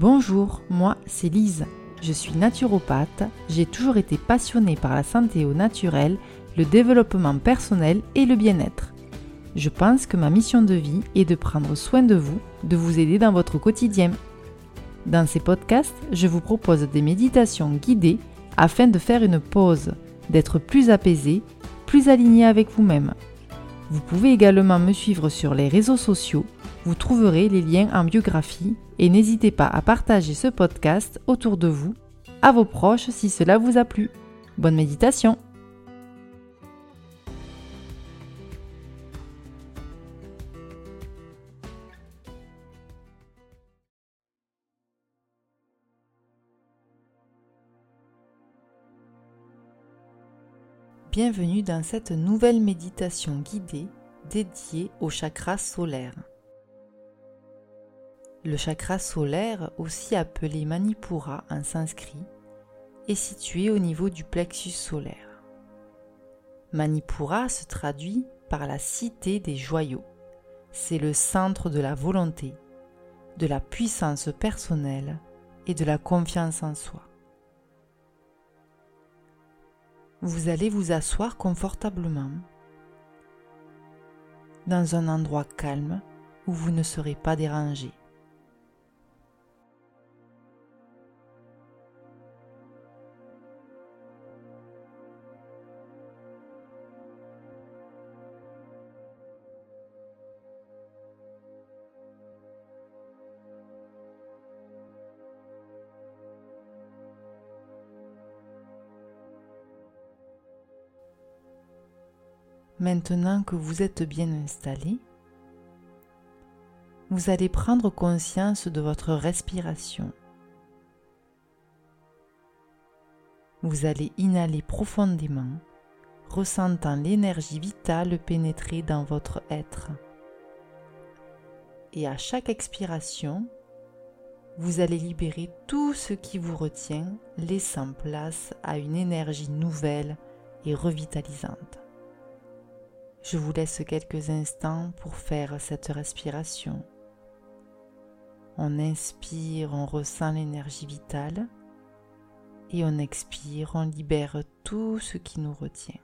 Bonjour, moi c'est Lise. Je suis naturopathe, j'ai toujours été passionnée par la santé au naturel, le développement personnel et le bien-être. Je pense que ma mission de vie est de prendre soin de vous, de vous aider dans votre quotidien. Dans ces podcasts, je vous propose des méditations guidées afin de faire une pause, d'être plus apaisé, plus aligné avec vous-même. Vous pouvez également me suivre sur les réseaux sociaux, vous trouverez les liens en biographie et n'hésitez pas à partager ce podcast autour de vous, à vos proches si cela vous a plu. Bonne méditation Bienvenue dans cette nouvelle méditation guidée dédiée au chakra solaire. Le chakra solaire, aussi appelé Manipura en sanskrit, est situé au niveau du plexus solaire. Manipura se traduit par la cité des joyaux. C'est le centre de la volonté, de la puissance personnelle et de la confiance en soi. vous allez vous asseoir confortablement dans un endroit calme où vous ne serez pas dérangé. Maintenant que vous êtes bien installé, vous allez prendre conscience de votre respiration. Vous allez inhaler profondément, ressentant l'énergie vitale pénétrer dans votre être. Et à chaque expiration, vous allez libérer tout ce qui vous retient, laissant place à une énergie nouvelle et revitalisante. Je vous laisse quelques instants pour faire cette respiration. On inspire, on ressent l'énergie vitale et on expire, on libère tout ce qui nous retient.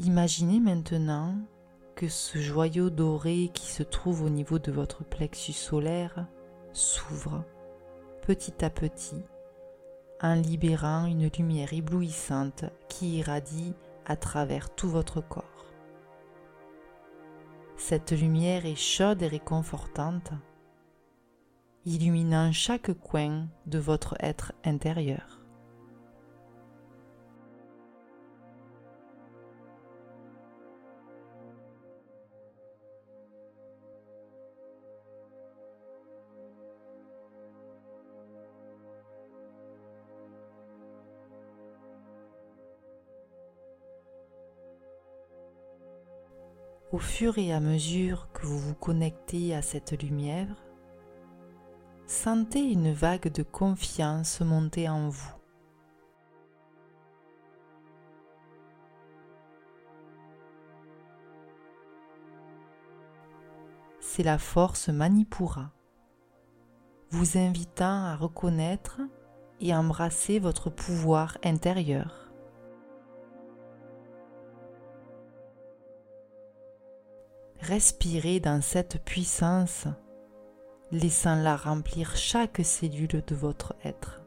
Imaginez maintenant que ce joyau doré qui se trouve au niveau de votre plexus solaire s'ouvre petit à petit en libérant une lumière éblouissante qui irradie à travers tout votre corps. Cette lumière est chaude et réconfortante, illuminant chaque coin de votre être intérieur. Au fur et à mesure que vous vous connectez à cette lumière, sentez une vague de confiance monter en vous. C'est la force Manipura, vous invitant à reconnaître et embrasser votre pouvoir intérieur. Respirez dans cette puissance, laissant-la remplir chaque cellule de votre être.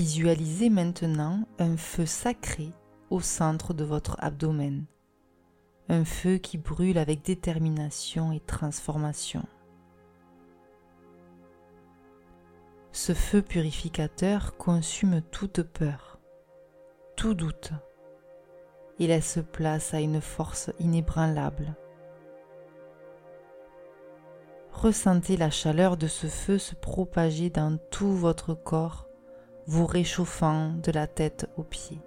Visualisez maintenant un feu sacré au centre de votre abdomen. Un feu qui brûle avec détermination et transformation. Ce feu purificateur consume toute peur, tout doute, et laisse place à une force inébranlable. Ressentez la chaleur de ce feu se propager dans tout votre corps, vous réchauffant de la tête aux pieds.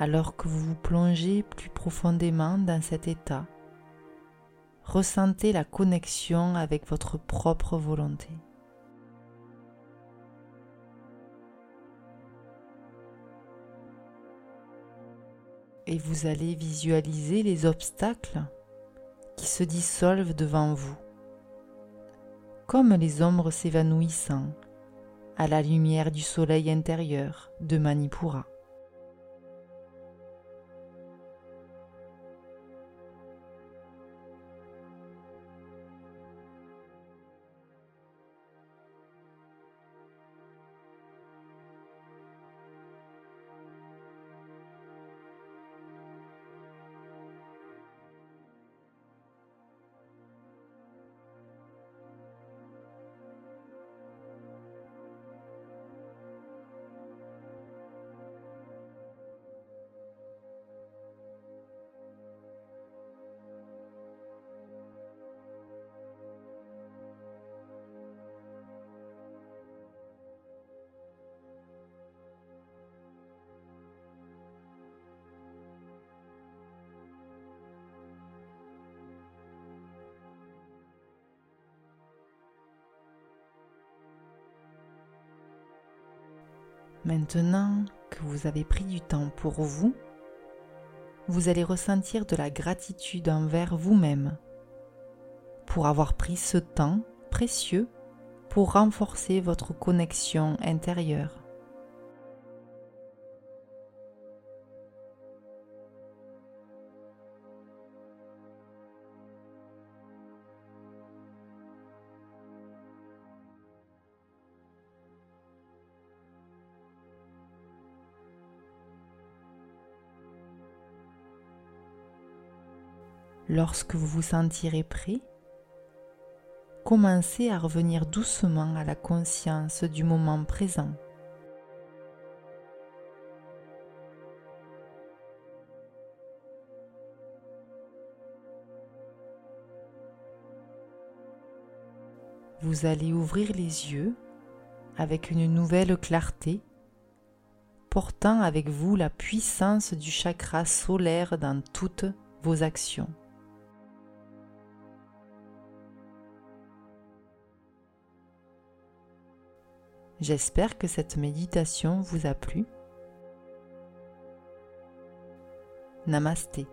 Alors que vous vous plongez plus profondément dans cet état. Ressentez la connexion avec votre propre volonté. Et vous allez visualiser les obstacles qui se dissolvent devant vous, comme les ombres s'évanouissant à la lumière du soleil intérieur de Manipura. Maintenant que vous avez pris du temps pour vous, vous allez ressentir de la gratitude envers vous-même pour avoir pris ce temps précieux pour renforcer votre connexion intérieure. Lorsque vous vous sentirez prêt, commencez à revenir doucement à la conscience du moment présent. Vous allez ouvrir les yeux avec une nouvelle clarté, portant avec vous la puissance du chakra solaire dans toutes vos actions. J'espère que cette méditation vous a plu. Namasté.